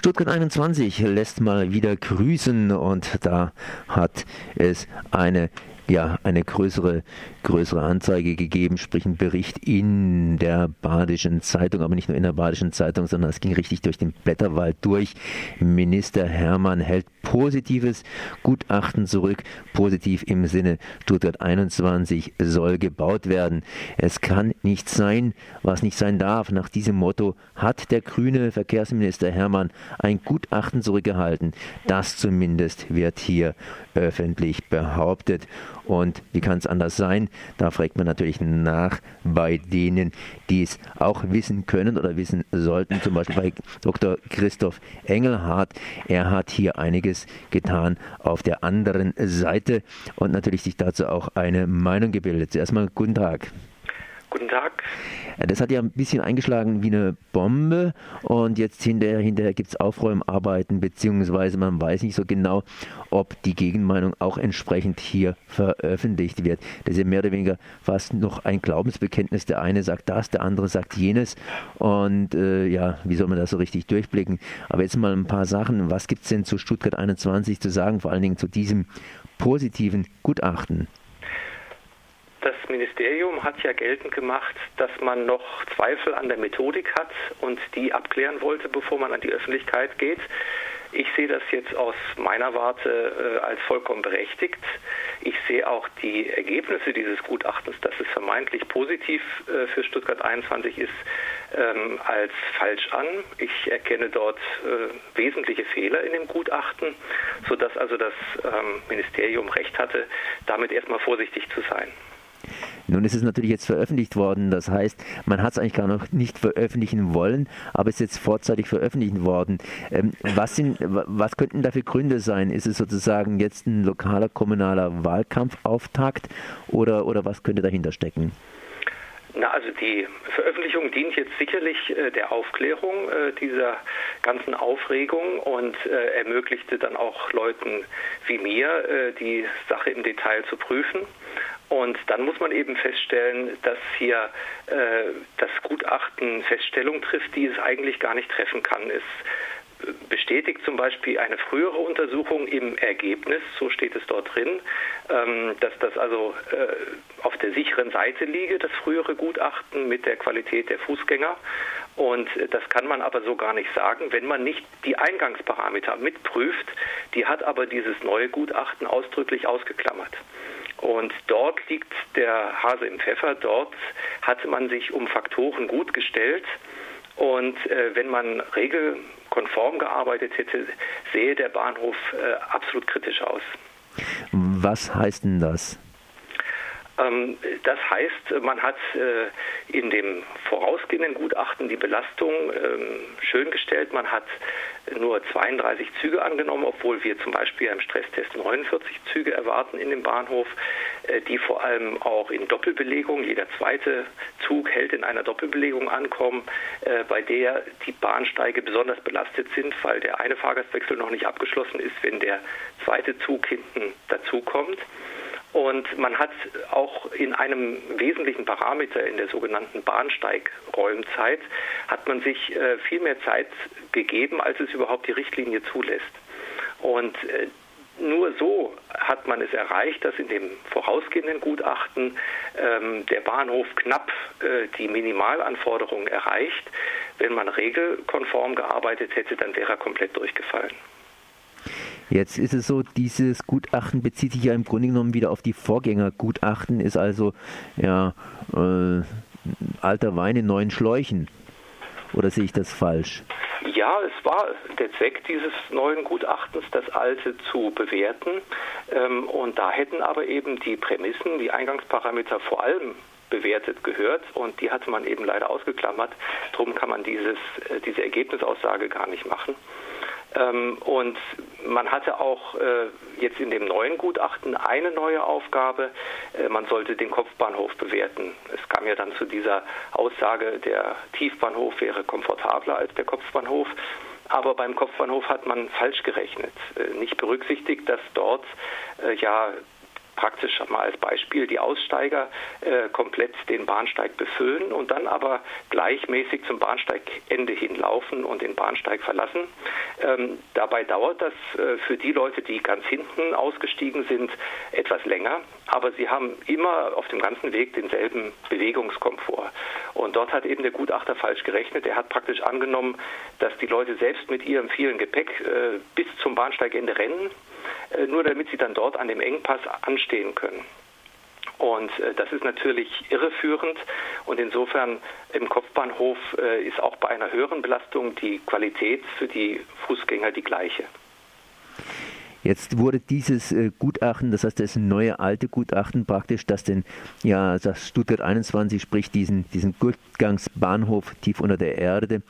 Stuttgart 21 lässt mal wieder grüßen und da hat es eine ja eine größere, größere Anzeige gegeben, sprich ein Bericht in der Badischen Zeitung, aber nicht nur in der Badischen Zeitung, sondern es ging richtig durch den Blätterwald durch. Minister Hermann hält positives Gutachten zurück, positiv im Sinne Stuttgart 21 soll gebaut werden. Es kann nicht sein, was nicht sein darf. Nach diesem Motto hat der grüne Verkehrsminister Hermann ein Gutachten zurückgehalten. Das zumindest wird hier öffentlich behauptet. Und wie kann es anders sein? Da fragt man natürlich nach bei denen, die es auch wissen können oder wissen sollten. Zum Beispiel bei Dr. Christoph Engelhardt. Er hat hier einiges getan auf der anderen Seite und natürlich sich dazu auch eine Meinung gebildet. Zuerst mal guten Tag. Guten Tag. Das hat ja ein bisschen eingeschlagen wie eine Bombe und jetzt hinterher, hinterher gibt es Aufräumarbeiten, beziehungsweise man weiß nicht so genau, ob die Gegenmeinung auch entsprechend hier veröffentlicht wird. Das ist ja mehr oder weniger fast noch ein Glaubensbekenntnis. Der eine sagt das, der andere sagt jenes und äh, ja, wie soll man das so richtig durchblicken? Aber jetzt mal ein paar Sachen. Was gibt es denn zu Stuttgart 21 zu sagen, vor allen Dingen zu diesem positiven Gutachten? Das Ministerium hat ja geltend gemacht, dass man noch Zweifel an der Methodik hat und die abklären wollte, bevor man an die Öffentlichkeit geht. Ich sehe das jetzt aus meiner Warte äh, als vollkommen berechtigt. Ich sehe auch die Ergebnisse dieses Gutachtens, dass es vermeintlich positiv äh, für Stuttgart 21 ist, ähm, als falsch an. Ich erkenne dort äh, wesentliche Fehler in dem Gutachten, sodass also das ähm, Ministerium recht hatte, damit erstmal vorsichtig zu sein. Nun ist es natürlich jetzt veröffentlicht worden, das heißt, man hat es eigentlich gar noch nicht veröffentlichen wollen, aber es ist jetzt vorzeitig veröffentlicht worden. Ähm, was, sind, was könnten dafür Gründe sein? Ist es sozusagen jetzt ein lokaler kommunaler Wahlkampfauftakt oder, oder was könnte dahinter stecken? Na, also die Veröffentlichung dient jetzt sicherlich äh, der Aufklärung äh, dieser ganzen Aufregung und äh, ermöglichte dann auch Leuten wie mir, äh, die Sache im Detail zu prüfen. Und dann muss man eben feststellen, dass hier äh, das Gutachten Feststellung trifft, die es eigentlich gar nicht treffen kann. Es bestätigt zum Beispiel eine frühere Untersuchung im Ergebnis, so steht es dort drin, ähm, dass das also äh, der sicheren Seite liege, das frühere Gutachten mit der Qualität der Fußgänger. Und das kann man aber so gar nicht sagen, wenn man nicht die Eingangsparameter mitprüft. Die hat aber dieses neue Gutachten ausdrücklich ausgeklammert. Und dort liegt der Hase im Pfeffer. Dort hatte man sich um Faktoren gut gestellt. Und äh, wenn man regelkonform gearbeitet hätte, sähe der Bahnhof äh, absolut kritisch aus. Was heißt denn das? Ähm, das heißt, man hat äh, in dem vorausgehenden Gutachten die Belastung ähm, schön gestellt. Man hat nur 32 Züge angenommen, obwohl wir zum Beispiel im Stresstest 49 Züge erwarten in dem Bahnhof, äh, die vor allem auch in Doppelbelegung, jeder zweite Zug hält in einer Doppelbelegung ankommen, äh, bei der die Bahnsteige besonders belastet sind, weil der eine Fahrgastwechsel noch nicht abgeschlossen ist, wenn der zweite Zug hinten dazukommt. Und man hat auch in einem wesentlichen Parameter in der sogenannten Bahnsteigräumzeit hat man sich äh, viel mehr Zeit gegeben, als es überhaupt die Richtlinie zulässt. Und äh, nur so hat man es erreicht, dass in dem vorausgehenden Gutachten ähm, der Bahnhof knapp äh, die Minimalanforderungen erreicht. Wenn man regelkonform gearbeitet hätte, dann wäre er komplett durchgefallen. Jetzt ist es so, dieses Gutachten bezieht sich ja im Grunde genommen wieder auf die Vorgängergutachten, ist also ja äh, alter Wein in neuen Schläuchen. Oder sehe ich das falsch? Ja, es war der Zweck dieses neuen Gutachtens, das alte zu bewerten. Ähm, und da hätten aber eben die Prämissen, die Eingangsparameter vor allem bewertet gehört und die hatte man eben leider ausgeklammert. Darum kann man dieses, äh, diese Ergebnisaussage gar nicht machen. Ähm, und man hatte auch äh, jetzt in dem neuen Gutachten eine neue Aufgabe. Äh, man sollte den Kopfbahnhof bewerten. Es kam ja dann zu dieser Aussage, der Tiefbahnhof wäre komfortabler als der Kopfbahnhof. Aber beim Kopfbahnhof hat man falsch gerechnet, äh, nicht berücksichtigt, dass dort ja praktisch mal als Beispiel die Aussteiger äh, komplett den Bahnsteig befüllen und dann aber gleichmäßig zum Bahnsteigende hinlaufen und den Bahnsteig verlassen. Ähm, dabei dauert das äh, für die Leute, die ganz hinten ausgestiegen sind, etwas länger, aber sie haben immer auf dem ganzen Weg denselben Bewegungskomfort. Und dort hat eben der Gutachter falsch gerechnet. Er hat praktisch angenommen, dass die Leute selbst mit ihrem vielen Gepäck äh, bis zum Bahnsteigende rennen, nur damit sie dann dort an dem Engpass anstehen können. Und äh, das ist natürlich irreführend und insofern im Kopfbahnhof äh, ist auch bei einer höheren Belastung die Qualität für die Fußgänger die gleiche. Jetzt wurde dieses äh, Gutachten, das heißt, das neue alte Gutachten praktisch, das den, ja, das Stuttgart 21, sprich diesen, diesen Durchgangsbahnhof tief unter der Erde,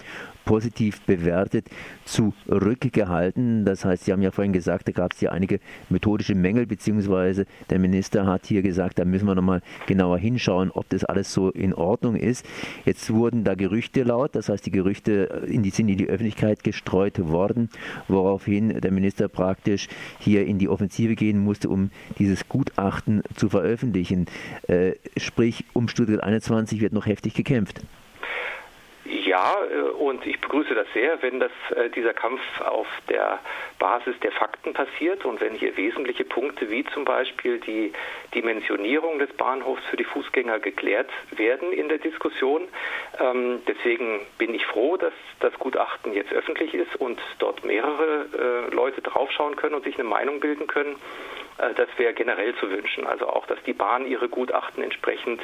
positiv bewertet, zurückgehalten. Das heißt, Sie haben ja vorhin gesagt, da gab es hier einige methodische Mängel, beziehungsweise der Minister hat hier gesagt, da müssen wir nochmal genauer hinschauen, ob das alles so in Ordnung ist. Jetzt wurden da Gerüchte laut, das heißt, die Gerüchte in die, sind in die Öffentlichkeit gestreut worden, woraufhin der Minister praktisch hier in die Offensive gehen musste, um dieses Gutachten zu veröffentlichen. Äh, sprich, um Stuttgart 21 wird noch heftig gekämpft. Ja, äh, und ich begrüße das sehr, wenn das, äh, dieser Kampf auf der Basis der Fakten passiert und wenn hier wesentliche Punkte wie zum Beispiel die Dimensionierung des Bahnhofs für die Fußgänger geklärt werden in der Diskussion. Ähm, deswegen bin ich froh, dass das Gutachten jetzt öffentlich ist und dort mehrere äh, Leute draufschauen können und sich eine Meinung bilden können. Äh, das wäre generell zu wünschen. Also auch, dass die Bahn ihre Gutachten entsprechend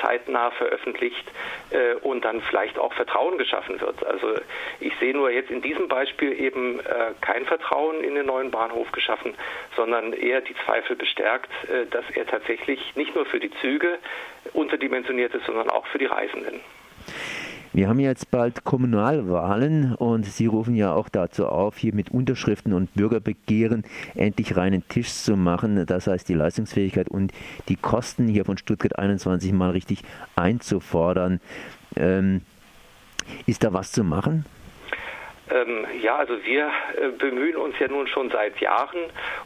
zeitnah veröffentlicht äh, und dann vielleicht auch Vertrauen geschaffen wird. Also ich sehe nur jetzt in diesem Beispiel eben äh, kein Vertrauen in den neuen Bahnhof geschaffen, sondern eher die Zweifel bestärkt, dass er tatsächlich nicht nur für die Züge unterdimensioniert ist, sondern auch für die Reisenden. Wir haben jetzt bald Kommunalwahlen und Sie rufen ja auch dazu auf, hier mit Unterschriften und Bürgerbegehren endlich reinen Tisch zu machen. Das heißt, die Leistungsfähigkeit und die Kosten hier von Stuttgart 21 mal richtig einzufordern. Ähm, ist da was zu machen? Ähm, ja, also wir äh, bemühen uns ja nun schon seit Jahren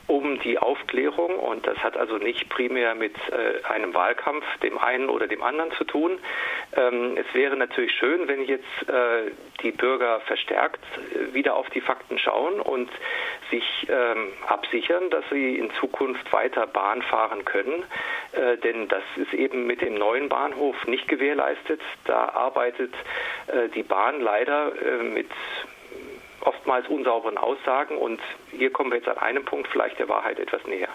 um die Aufklärung und das hat also nicht primär mit äh, einem Wahlkampf, dem einen oder dem anderen zu tun. Ähm, es wäre natürlich schön, wenn jetzt äh, die Bürger verstärkt äh, wieder auf die Fakten schauen und sich ähm, absichern, dass sie in Zukunft weiter Bahn fahren können, äh, denn das ist eben mit dem neuen Bahnhof nicht gewährleistet. Da arbeitet äh, die Bahn leider mit oftmals unsauberen Aussagen und hier kommen wir jetzt an einem Punkt vielleicht der Wahrheit etwas näher.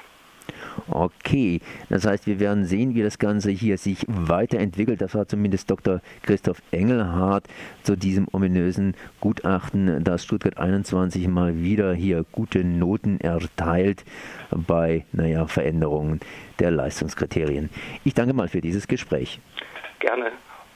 Okay, das heißt, wir werden sehen, wie das Ganze hier sich weiterentwickelt. Das war zumindest Dr. Christoph Engelhardt zu diesem ominösen Gutachten, dass Stuttgart 21 mal wieder hier gute Noten erteilt bei, naja, Veränderungen der Leistungskriterien. Ich danke mal für dieses Gespräch. Gerne.